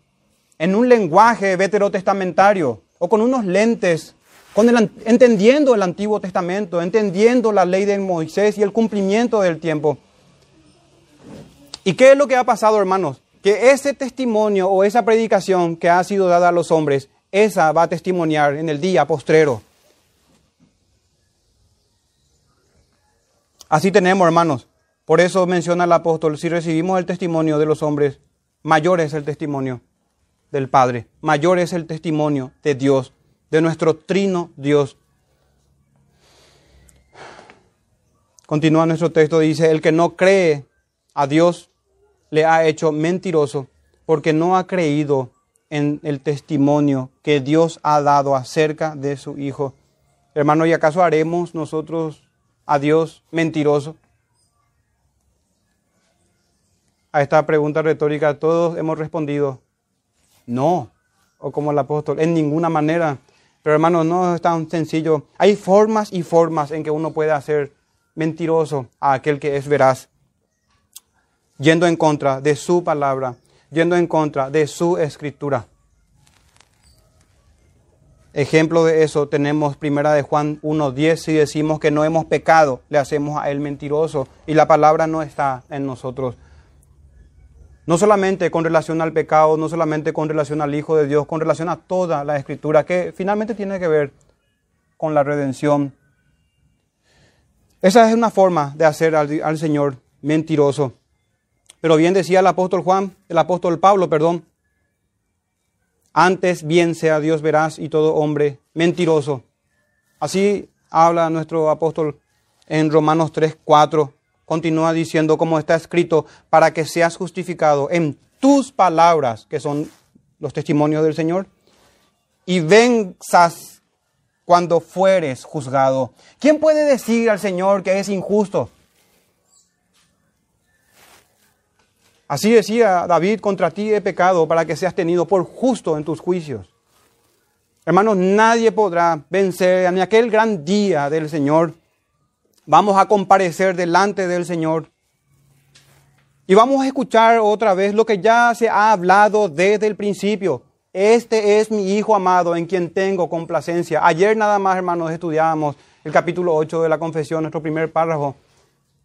en un lenguaje veterotestamentario o con unos lentes, con el, entendiendo el Antiguo Testamento, entendiendo la ley de Moisés y el cumplimiento del tiempo. ¿Y qué es lo que ha pasado, hermanos? Que ese testimonio o esa predicación que ha sido dada a los hombres, esa va a testimoniar en el día postrero. Así tenemos, hermanos. Por eso menciona el apóstol, si recibimos el testimonio de los hombres, mayor es el testimonio del Padre, mayor es el testimonio de Dios, de nuestro trino Dios. Continúa nuestro texto, dice, el que no cree a Dios le ha hecho mentiroso porque no ha creído en el testimonio que Dios ha dado acerca de su Hijo. Hermano, ¿y acaso haremos nosotros a Dios mentiroso? A esta pregunta retórica todos hemos respondido, no, o como el apóstol, en ninguna manera. Pero hermano, no es tan sencillo. Hay formas y formas en que uno puede hacer mentiroso a aquel que es veraz yendo en contra de su palabra, yendo en contra de su escritura. Ejemplo de eso tenemos primera de Juan 1.10, si decimos que no hemos pecado, le hacemos a él mentiroso y la palabra no está en nosotros. No solamente con relación al pecado, no solamente con relación al Hijo de Dios, con relación a toda la escritura que finalmente tiene que ver con la redención. Esa es una forma de hacer al, al Señor mentiroso. Pero bien decía el apóstol Juan, el apóstol Pablo, perdón, antes bien sea Dios veraz y todo hombre mentiroso. Así habla nuestro apóstol en Romanos 3, 4. Continúa diciendo, como está escrito, para que seas justificado en tus palabras, que son los testimonios del Señor, y venzas cuando fueres juzgado. ¿Quién puede decir al Señor que es injusto? Así decía David, contra ti he pecado para que seas tenido por justo en tus juicios. Hermanos, nadie podrá vencer en aquel gran día del Señor. Vamos a comparecer delante del Señor. Y vamos a escuchar otra vez lo que ya se ha hablado desde el principio. Este es mi Hijo amado en quien tengo complacencia. Ayer nada más, hermanos, estudiábamos el capítulo 8 de la confesión, nuestro primer párrafo.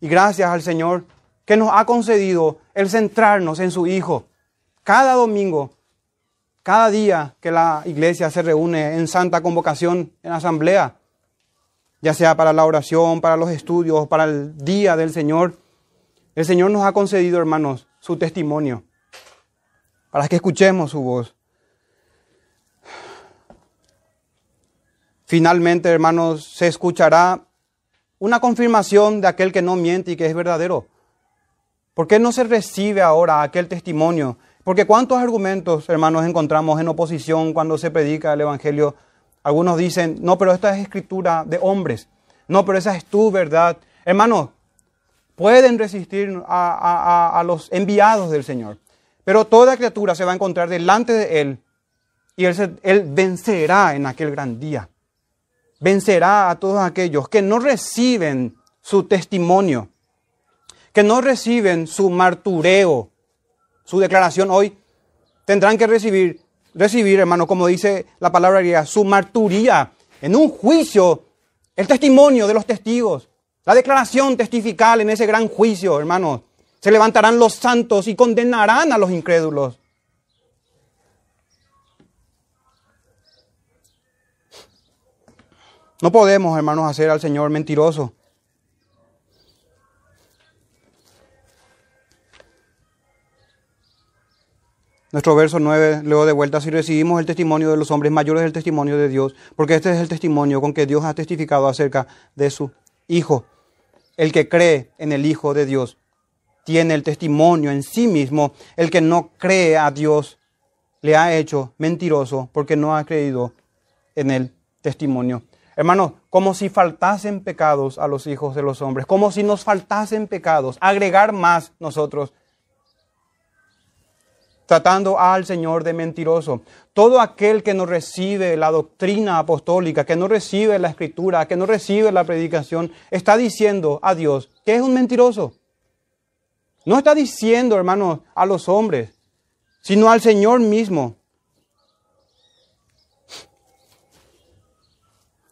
Y gracias al Señor que nos ha concedido el centrarnos en su Hijo. Cada domingo, cada día que la iglesia se reúne en santa convocación, en asamblea, ya sea para la oración, para los estudios, para el día del Señor, el Señor nos ha concedido, hermanos, su testimonio, para que escuchemos su voz. Finalmente, hermanos, se escuchará una confirmación de aquel que no miente y que es verdadero. ¿Por qué no se recibe ahora aquel testimonio? Porque cuántos argumentos, hermanos, encontramos en oposición cuando se predica el Evangelio. Algunos dicen, no, pero esta es escritura de hombres. No, pero esa es tu verdad. Hermanos, pueden resistir a, los enviados del Señor. Pero toda criatura se va a encontrar delante de Él y él, vencerá en aquel gran día. Vencerá a todos aquellos que no reciben su testimonio que no reciben su martureo, su declaración hoy, tendrán que recibir, recibir, hermano, como dice la palabra su marturía en un juicio, el testimonio de los testigos, la declaración testifical en ese gran juicio, hermanos. Se levantarán los santos y condenarán a los incrédulos. No podemos, hermanos, hacer al Señor mentiroso. Nuestro verso 9, luego de vuelta, si recibimos el testimonio de los hombres, mayores el testimonio de Dios, porque este es el testimonio con que Dios ha testificado acerca de su Hijo. El que cree en el Hijo de Dios tiene el testimonio en sí mismo. El que no cree a Dios le ha hecho mentiroso porque no ha creído en el testimonio. Hermanos, como si faltasen pecados a los hijos de los hombres, como si nos faltasen pecados, agregar más nosotros tratando al Señor de mentiroso. Todo aquel que no recibe la doctrina apostólica, que no recibe la escritura, que no recibe la predicación, está diciendo a Dios que es un mentiroso. No está diciendo, hermanos, a los hombres, sino al Señor mismo.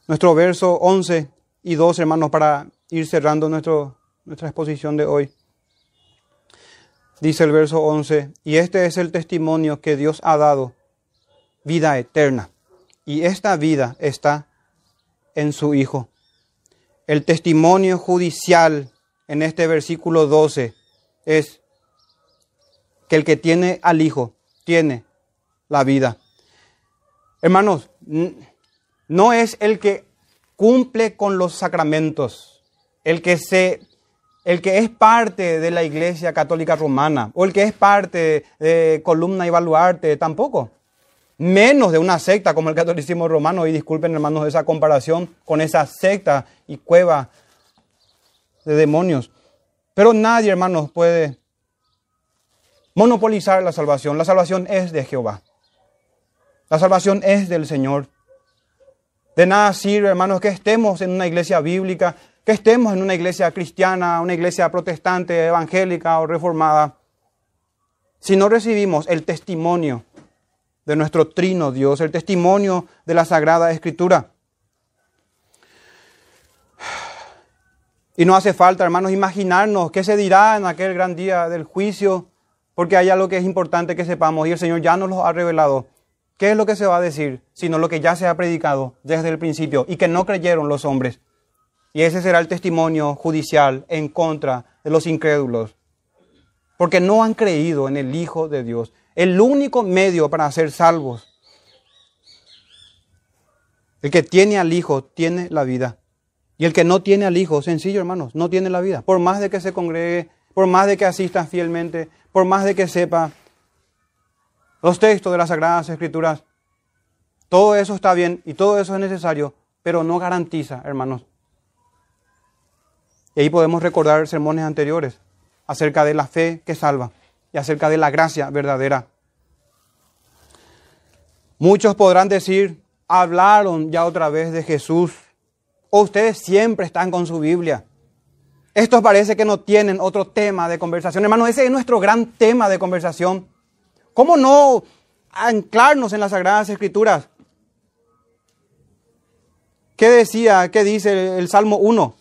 Nuestro verso 11 y 12, hermanos, para ir cerrando nuestra exposición de hoy. Dice el verso 11, y este es el testimonio que Dios ha dado, vida eterna. Y esta vida está en su Hijo. El testimonio judicial en este versículo 12 es que el que tiene al Hijo tiene la vida. Hermanos, no es el que cumple con los sacramentos, el que se el que es parte de la Iglesia Católica Romana o el que es parte de Columna y Baluarte, tampoco. Menos de una secta como el catolicismo romano, y disculpen hermanos esa comparación con esa secta y cueva de demonios. Pero nadie, hermanos, puede monopolizar la salvación. La salvación es de Jehová. La salvación es del Señor. De nada sirve, hermanos, que estemos en una iglesia bíblica, que estemos en una iglesia cristiana, una iglesia protestante, evangélica o reformada, si no recibimos el testimonio de nuestro trino Dios, el testimonio de la Sagrada Escritura. Y no hace falta, hermanos, imaginarnos qué se dirá en aquel gran día del juicio, porque hay algo que es importante que sepamos y el Señor ya nos lo ha revelado. ¿Qué es lo que se va a decir? Sino lo que ya se ha predicado desde el principio y que no creyeron los hombres. Y ese será el testimonio judicial en contra de los incrédulos. Porque no han creído en el Hijo de Dios, el único medio para ser salvos. El que tiene al Hijo tiene la vida. Y el que no tiene al Hijo, sencillo hermanos, no tiene la vida. Por más de que se congregue, por más de que asista fielmente, por más de que sepa los textos de las Sagradas Escrituras, todo eso está bien y todo eso es necesario, pero no garantiza, hermanos, y ahí podemos recordar sermones anteriores acerca de la fe que salva y acerca de la gracia verdadera. Muchos podrán decir, hablaron ya otra vez de Jesús, o ustedes siempre están con su Biblia. Estos parece que no tienen otro tema de conversación. Hermano, ese es nuestro gran tema de conversación. ¿Cómo no anclarnos en las Sagradas Escrituras? ¿Qué decía, qué dice el Salmo 1?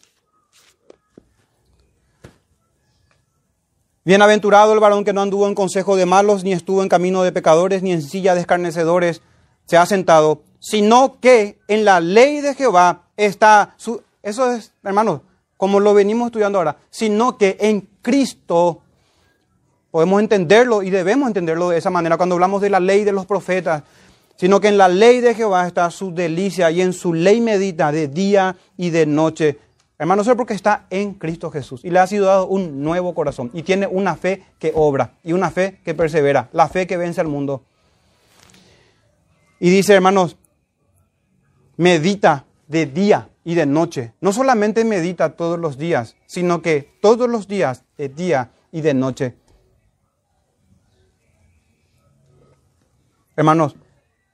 Bienaventurado el varón que no anduvo en consejo de malos, ni estuvo en camino de pecadores, ni en silla de escarnecedores se ha sentado, sino que en la ley de Jehová está su... Eso es, hermanos, como lo venimos estudiando ahora, sino que en Cristo podemos entenderlo y debemos entenderlo de esa manera cuando hablamos de la ley de los profetas, sino que en la ley de Jehová está su delicia y en su ley medita de día y de noche. Hermano, eso es porque está en Cristo Jesús y le ha sido dado un nuevo corazón y tiene una fe que obra y una fe que persevera, la fe que vence al mundo. Y dice, hermanos, medita de día y de noche. No solamente medita todos los días, sino que todos los días, de día y de noche. Hermanos,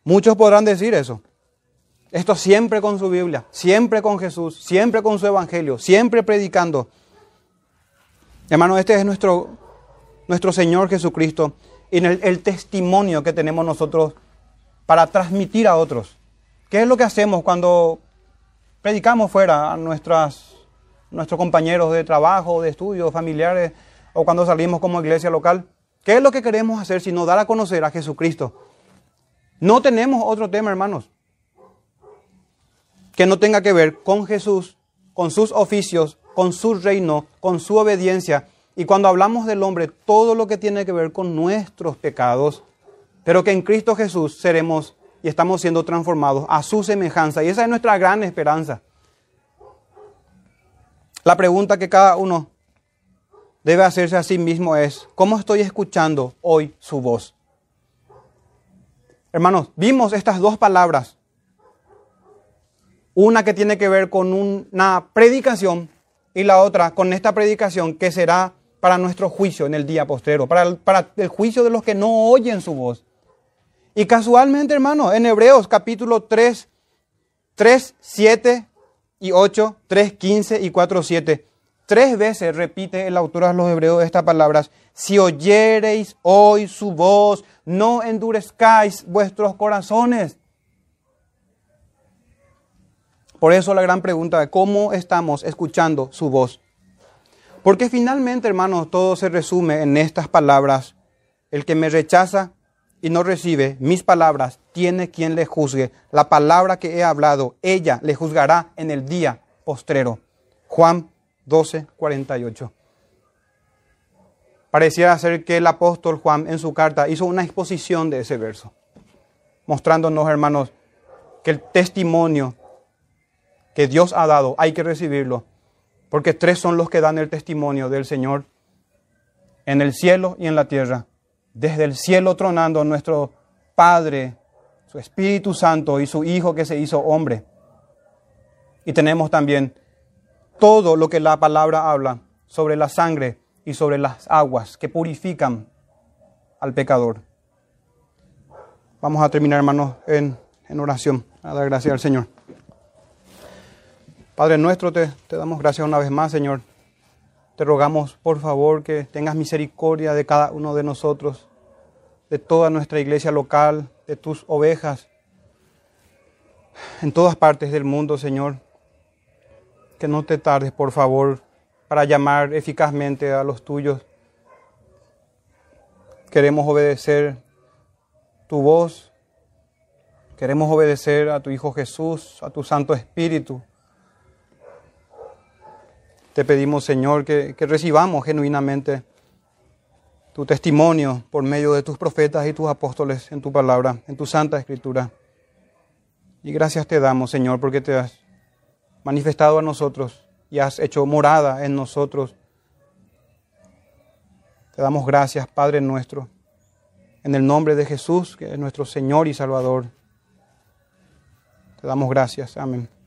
muchos podrán decir eso. Esto siempre con su Biblia, siempre con Jesús, siempre con su Evangelio, siempre predicando. Hermano, este es nuestro, nuestro Señor Jesucristo y el, testimonio que tenemos nosotros para transmitir a otros. ¿Qué es lo que hacemos cuando predicamos fuera a nuestras, nuestros compañeros de trabajo, de estudio, familiares, o cuando salimos como iglesia local? ¿Qué es lo que queremos hacer sino dar a conocer a Jesucristo? No tenemos otro tema, hermanos. Que no tenga que ver con Jesús, con sus oficios, con su reino, con su obediencia. Y cuando hablamos del hombre, todo lo que tiene que ver con nuestros pecados, pero que en Cristo Jesús seremos y estamos siendo transformados a su semejanza. Y esa es nuestra gran esperanza. La pregunta que cada uno debe hacerse a sí mismo es, ¿cómo estoy escuchando hoy su voz? Hermanos, vimos estas dos palabras. Una que tiene que ver con una predicación y la otra con esta predicación que será para nuestro juicio en el día postrero, para el, juicio de los que no oyen su voz. Y casualmente, hermano, en Hebreos capítulo 3, 3, 7 y 8, 3, 15 y 4, 7, tres veces repite el autor de los Hebreos estas palabras, si oyereis hoy su voz, no endurezcáis vuestros corazones. Por eso la gran pregunta de cómo estamos escuchando su voz. Porque finalmente, hermanos, todo se resume en estas palabras. El que me rechaza y no recibe mis palabras, tiene quien le juzgue. La palabra que he hablado, ella le juzgará en el día postrero. Juan 12, 48. Pareciera ser que el apóstol Juan en su carta hizo una exposición de ese verso, mostrándonos, hermanos, que el testimonio que Dios ha dado hay que recibirlo, porque tres son los que dan el testimonio del Señor en el cielo y en la tierra desde el cielo tronando nuestro Padre, su Espíritu Santo y su Hijo que se hizo hombre. Y tenemos también todo lo que la palabra habla sobre la sangre y sobre las aguas que purifican al pecador. Vamos a terminar, hermanos, en, en oración, a dar gracias al Señor. Padre nuestro, te, te damos gracias una vez más, Señor. Te rogamos, por favor, que tengas misericordia de cada uno de nosotros, de toda nuestra iglesia local, de tus ovejas, en todas partes del mundo, Señor. Que no te tardes, por favor, para llamar eficazmente a los tuyos. Queremos obedecer tu voz. Queremos obedecer a tu Hijo Jesús, a tu Santo Espíritu. Te pedimos, Señor, que, que recibamos genuinamente tu testimonio por medio de tus profetas y tus apóstoles en tu palabra, en tu santa escritura. Y gracias te damos, Señor, porque te has manifestado a nosotros y has hecho morada en nosotros. Te damos gracias, Padre nuestro, en el nombre de Jesús, que es nuestro Señor y Salvador. Te damos gracias. Amén.